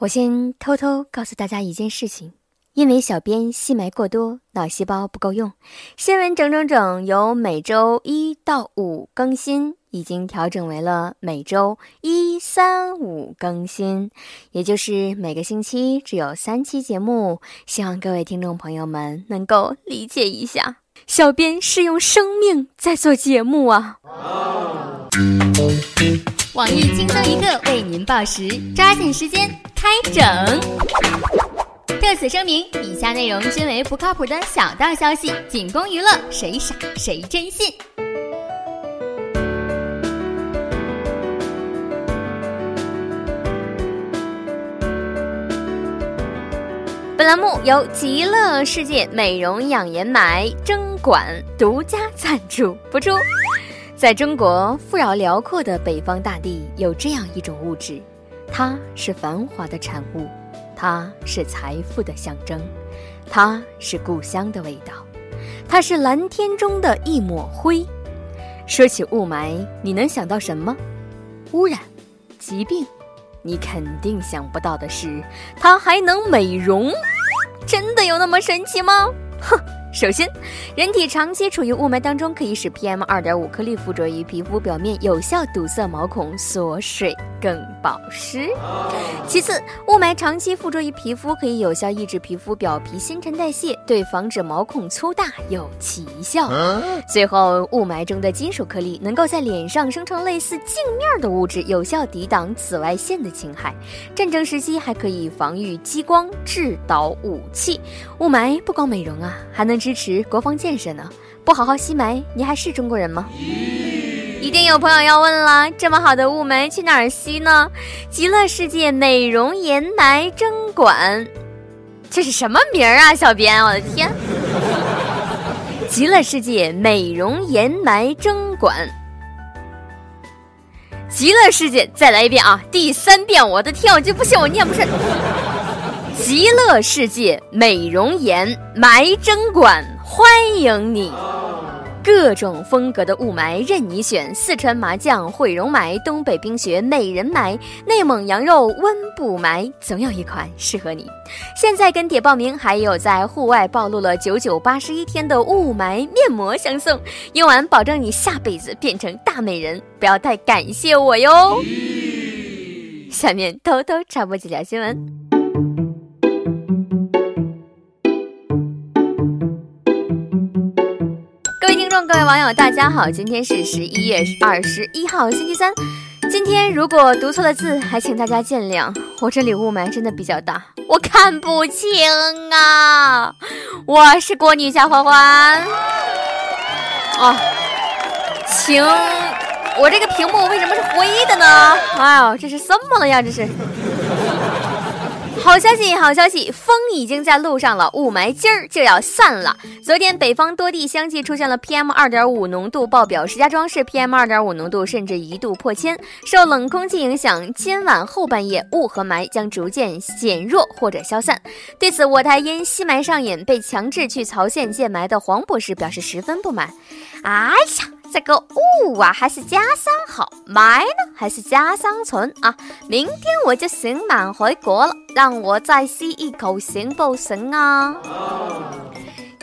我先偷偷告诉大家一件事情：因为小编吸霾过多，脑细胞不够用，新闻整整整由每周一到五更新，已经调整为了每周一、三、五更新，也就是每个星期只有三期节目。希望各位听众朋友们能够理解一下，小编是用生命在做节目啊。网易轻松一刻为您报时，抓紧时间开整。特此声明，以下内容均为不靠谱的小道消息，仅供娱乐，谁傻谁真信。本栏目由极乐世界美容养颜霾针管独家赞助播出。在中国富饶辽阔的北方大地，有这样一种物质，它是繁华的产物，它是财富的象征，它是故乡的味道，它是蓝天中的一抹灰。说起雾霾，你能想到什么？污染、疾病？你肯定想不到的是，它还能美容。真的有那么神奇吗？哼！首先，人体长期处于雾霾当中，可以使 PM 二点五颗粒附着于皮肤表面，有效堵塞毛孔，锁水更保湿。其次，雾霾长期附着于皮肤，可以有效抑制皮肤表皮新陈代谢，对防止毛孔粗大有奇效。最后，雾霾中的金属颗粒能够在脸上生成类似镜面的物质，有效抵挡紫外线的侵害。战争时期还可以防御激光制导武器。雾霾不光美容啊，还能。支持国防建设呢？不好好吸霾，你还是中国人吗？一定有朋友要问了，这么好的雾霾去哪儿吸呢？极乐世界美容颜霾针管，这是什么名儿啊？小编，我的天！极乐世界美容颜霾针管，极乐世界，再来一遍啊！第三遍，我的天，我就不信我念不顺。极乐世界美容颜埋针馆，欢迎你！各种风格的雾霾任你选：四川麻将毁容霾，东北冰雪美人霾，内蒙羊肉温补霾，总有一款适合你。现在跟帖报名，还有在户外暴露了九九八十一天的雾霾面膜相送，用完保证你下辈子变成大美人！不要太感谢我哟。下面偷偷插播几条新闻。各位网友，大家好，今天是十一月二十一号，星期三。今天如果读错了字，还请大家见谅。我这里雾霾真的比较大，我看不清啊。我是郭女小花花。哦，请，我这个屏幕为什么是灰的呢？哎呦，这是什么了呀？这是。好消息，好消息，风已经在路上了，雾霾今儿就要散了。昨天北方多地相继出现了 PM 二点五浓度爆表，石家庄市 PM 二点五浓度甚至一度破千。受冷空气影响，今晚后半夜雾和霾将逐渐减弱或者消散。对此，我台因吸霾上瘾被强制去曹县戒霾的黄博士表示十分不满。哎呀！这个雾啊，还是家乡好；霾呢，还是家乡存啊！明天我就行满回国了，让我再吸一口行不行啊？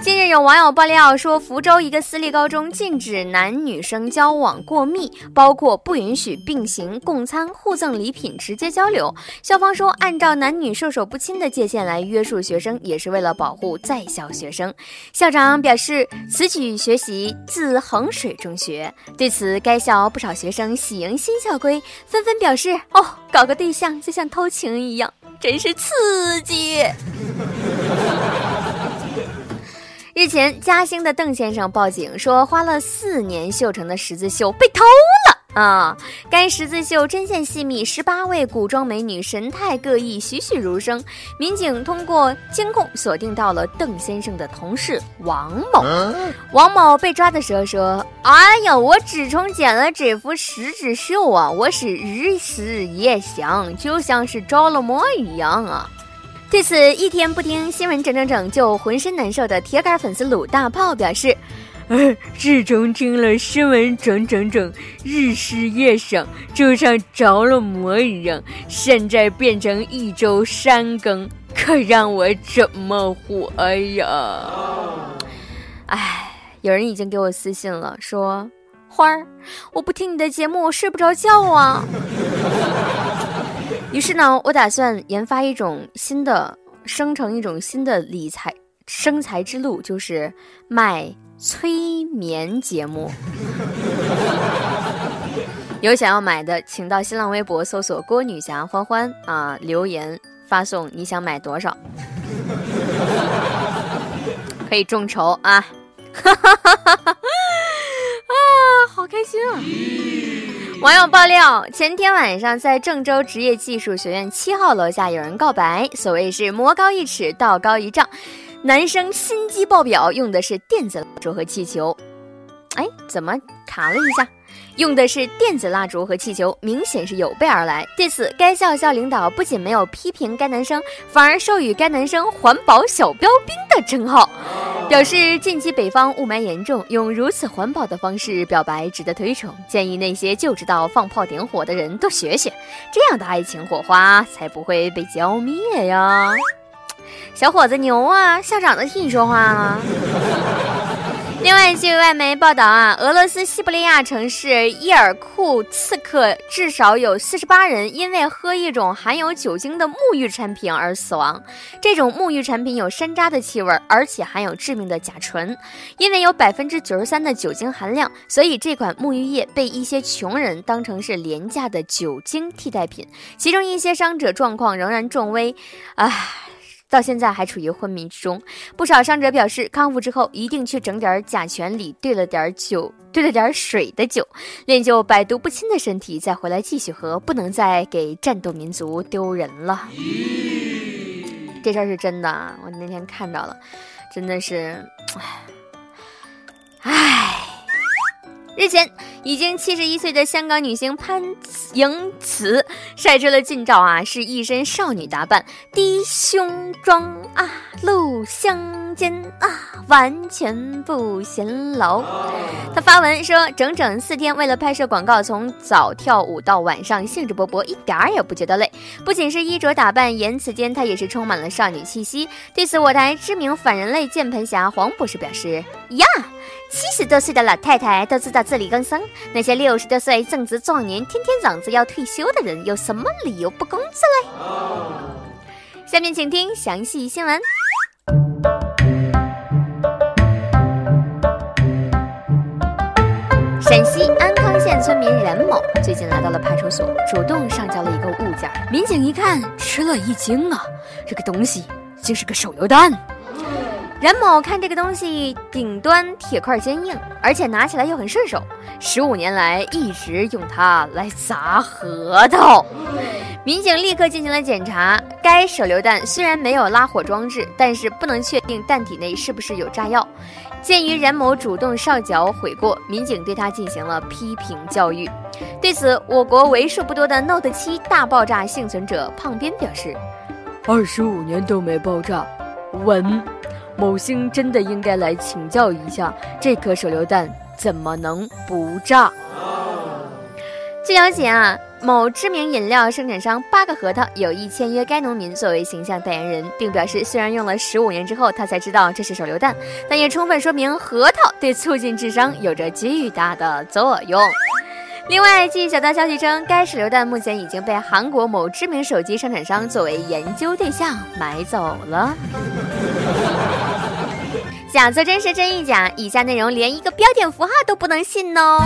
近日有网友爆料说，福州一个私立高中禁止男女生交往过密，包括不允许并行、共餐、互赠礼品、直接交流。校方说，按照男女授受不亲的界限来约束学生，也是为了保护在校学生。校长表示，此举学习自衡水中学。对此，该校不少学生喜迎新校规，纷纷表示：“哦，搞个对象就像偷情一样，真是刺激。”日前，嘉兴的邓先生报警说，花了四年绣成的十字绣被偷了啊！该十字绣针线细密，十八位古装美女神态各异，栩栩如生。民警通过监控锁定到了邓先生的同事王某。王某被抓的时候说：“哎呀，我自从剪了这幅十字绣啊，我是日思夜想，就像是着了魔一样啊。”对此，一天不听新闻整整整就浑身难受的铁杆粉丝鲁大炮表示：“自从听了新闻整整整日思夜想，就像着了魔一样，现在变成一周三更，可让我怎么活呀？哎，有人已经给我私信了，说花儿，我不听你的节目，我睡不着觉啊。于是呢，我打算研发一种新的，生成一种新的理财生财之路，就是卖催眠节目。有想要买的，请到新浪微博搜索“郭女侠欢欢”啊，留言发送你想买多少，可以众筹啊！哈哈哈哈哈！啊，好开心啊！网友爆料，前天晚上在郑州职业技术学院七号楼下有人告白，所谓是魔高一尺，道高一丈，男生心机爆表，用的是电子蜡烛和气球。哎，怎么卡了一下？用的是电子蜡烛和气球，明显是有备而来。对此，该校校领导不仅没有批评该男生，反而授予该男生“环保小标兵”的称号，表示近期北方雾霾严重，用如此环保的方式表白值得推崇，建议那些就知道放炮点火的人多学学，这样的爱情火花才不会被浇灭呀！小伙子牛啊，校长都替你说话了！另外，据外媒报道啊，俄罗斯西伯利亚城市伊尔库茨克至少有四十八人因为喝一种含有酒精的沐浴产品而死亡。这种沐浴产品有山楂的气味，而且含有致命的甲醇。因为有百分之九十三的酒精含量，所以这款沐浴液被一些穷人当成是廉价的酒精替代品。其中一些伤者状况仍然重危，唉。到现在还处于昏迷之中，不少伤者表示，康复之后一定去整点甲醛里兑了点酒、兑了点水的酒，练就百毒不侵的身体，再回来继续喝，不能再给战斗民族丢人了。这事儿是真的，我那天看到了，真的是，唉。日前，已经七十一岁的香港女星潘迎慈晒出了近照啊，是一身少女打扮，低胸装啊，露香肩啊，完全不显老。她发文说，整整四天为了拍摄广告，从早跳舞到晚上，兴致勃勃，一点儿也不觉得累。不仅是衣着打扮，言辞间她也是充满了少女气息。对此，我台知名反人类键盘侠黄博士表示：呀。七十多岁的老太太都知道自力更生，那些六十多岁正值壮年、天天嚷着要退休的人，有什么理由不工资嘞？下面请听详细新闻。陕西安康县村民任某最近来到了派出所，主动上交了一个物件，民警一看吃了一惊啊，这个东西竟是个手榴弹。任某看这个东西顶端铁块坚硬，而且拿起来又很顺手，十五年来一直用它来砸核桃。民警立刻进行了检查，该手榴弹虽然没有拉火装置，但是不能确定弹体内是不是有炸药。鉴于任某主动上缴悔过，民警对他进行了批评教育。对此，我国为数不多的 Note 7大爆炸幸存者胖边表示：“二十五年都没爆炸，稳。”某星真的应该来请教一下，这颗手榴弹怎么能不炸？据了解啊，某知名饮料生产商八个核桃有意签约该农民作为形象代言人，并表示，虽然用了十五年之后他才知道这是手榴弹，但也充分说明核桃对促进智商有着巨大的作用。另外，据小道消息称，该手榴弹目前已经被韩国某知名手机生产商作为研究对象买走了。假作真实真亦假，以下内容连一个标点符号都不能信哦。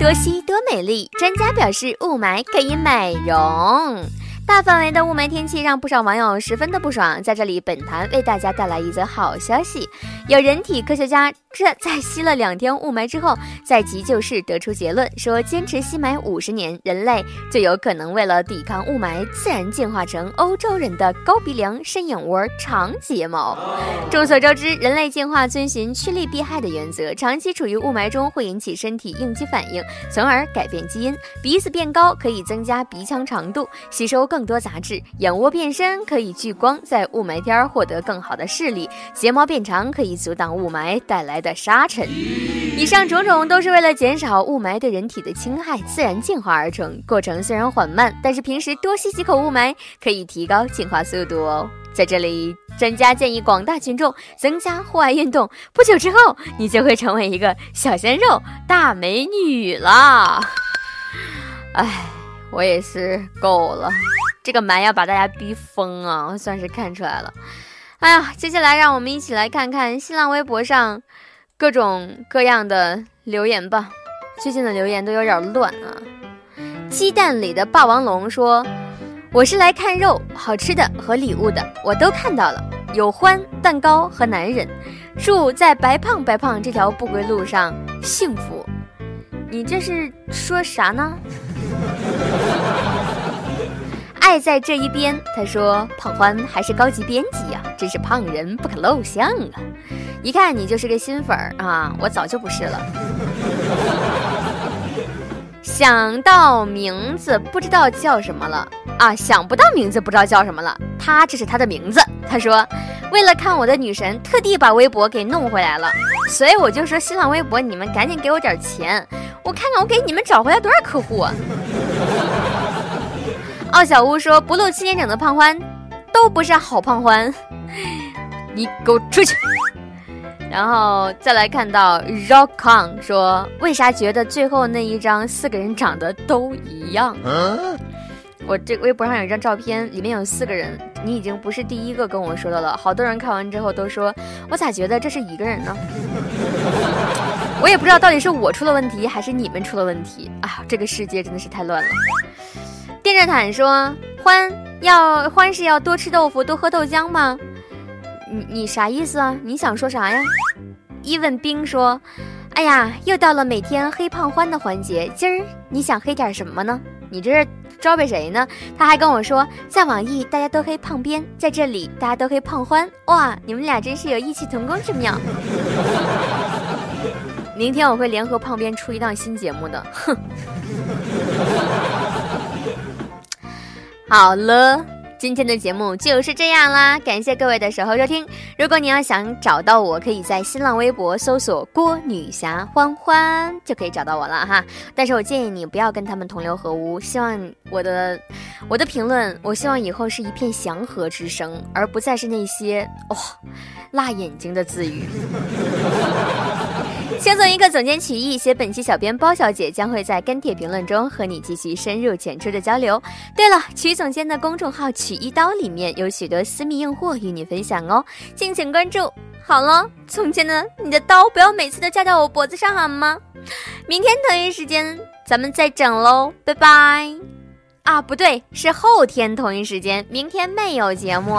多西多美丽，专家表示雾霾可以美容。大范围的雾霾天气让不少网友十分的不爽。在这里，本台为大家带来一则好消息：有人体科学家这在吸了两天雾霾之后，在急救室得出结论，说坚持吸霾五十年，人类就有可能为了抵抗雾霾，自然进化成欧洲人的高鼻梁、深眼窝、长睫毛。众所周知，人类进化遵循趋利避害的原则，长期处于雾霾中会引起身体应激反应，从而改变基因。鼻子变高可以增加鼻腔长度，吸收。更多杂质，眼窝变深可以聚光，在雾霾天获得更好的视力；睫毛变长可以阻挡雾霾带来的沙尘。以上种种都是为了减少雾霾对人体的侵害，自然进化而成。过程虽然缓慢，但是平时多吸几口雾霾可以提高进化速度哦。在这里，专家建议广大群众增加户外运动，不久之后你就会成为一个小鲜肉大美女了。哎，我也是够了，这个蛮要把大家逼疯啊！算是看出来了。哎呀，接下来让我们一起来看看新浪微博上。各种各样的留言吧，最近的留言都有点乱啊。鸡蛋里的霸王龙说：“我是来看肉、好吃的和礼物的，我都看到了，有欢、蛋糕和男人。祝在白胖白胖这条不归路上幸福。”你这是说啥呢？爱在这一边，他说：“胖欢还是高级编辑呀，真是胖人不可露相啊。”一看你就是个新粉儿啊！我早就不是了。想到名字不知道叫什么了啊！想不到名字不知道叫什么了。他这是他的名字。他说，为了看我的女神，特地把微博给弄回来了。所以我就说，新浪微博你们赶紧给我点钱，我看看我给你们找回来多少客户。啊！奥小屋说，不露七年整的胖欢，都不是好胖欢。你给我出去！然后再来看到 Rockon 说，为啥觉得最后那一张四个人长得都一样？我这微博上有一张照片，里面有四个人，你已经不是第一个跟我说的了。好多人看完之后都说，我咋觉得这是一个人呢？我也不知道到底是我出了问题，还是你们出了问题啊！这个世界真的是太乱了。电热毯说，欢要欢是要多吃豆腐，多喝豆浆吗？你你啥意思啊？你想说啥呀？伊问冰说：“哎呀，又到了每天黑胖欢的环节，今儿你想黑点什么呢？你这是招呗谁呢？”他还跟我说，在网易大家都黑胖边，在这里大家都黑胖欢。哇，你们俩真是有异曲同工之妙。明天我会联合胖边出一档新节目的。哼。好了。今天的节目就是这样啦，感谢各位的守候收听。如果你要想找到我，可以在新浪微博搜索“郭女侠欢欢”就可以找到我了哈。但是我建议你不要跟他们同流合污。希望我的我的评论，我希望以后是一片祥和之声，而不再是那些哇辣眼睛的字语。先做一个，总监曲艺写本期小编包小姐将会在跟帖评论中和你继续深入浅出的交流。对了，曲总监的公众号“曲一刀”里面有许多私密硬货与你分享哦，敬请关注。好了，总监呢，你的刀不要每次都架到我脖子上好吗？明天同一时间咱们再整喽，拜拜。啊，不对，是后天同一时间，明天没有节目。